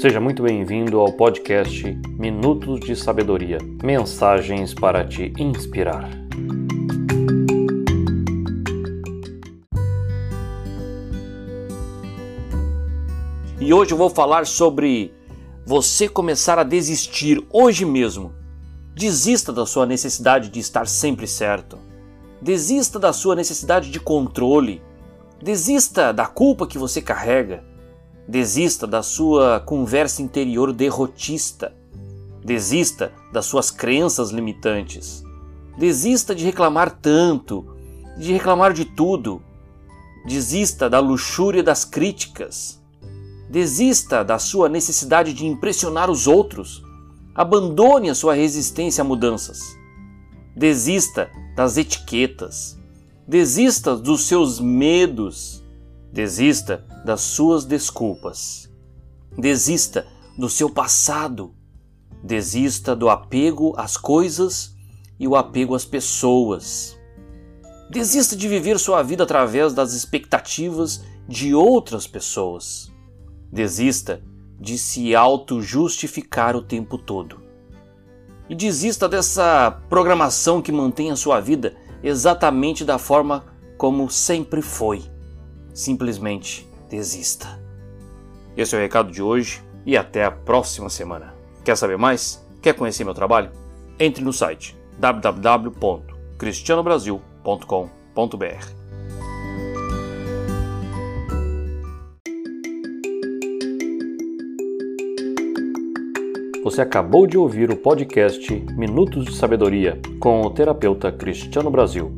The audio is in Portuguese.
Seja muito bem-vindo ao podcast Minutos de Sabedoria mensagens para te inspirar. E hoje eu vou falar sobre você começar a desistir hoje mesmo. Desista da sua necessidade de estar sempre certo. Desista da sua necessidade de controle. Desista da culpa que você carrega. Desista da sua conversa interior derrotista. Desista das suas crenças limitantes. Desista de reclamar tanto, de reclamar de tudo. Desista da luxúria das críticas. Desista da sua necessidade de impressionar os outros. Abandone a sua resistência a mudanças. Desista das etiquetas. Desista dos seus medos. Desista das suas desculpas. Desista do seu passado. Desista do apego às coisas e o apego às pessoas. Desista de viver sua vida através das expectativas de outras pessoas. Desista de se auto-justificar o tempo todo. E desista dessa programação que mantém a sua vida exatamente da forma como sempre foi. Simplesmente desista. Esse é o recado de hoje e até a próxima semana. Quer saber mais? Quer conhecer meu trabalho? Entre no site www.cristianobrasil.com.br. Você acabou de ouvir o podcast Minutos de Sabedoria com o terapeuta Cristiano Brasil.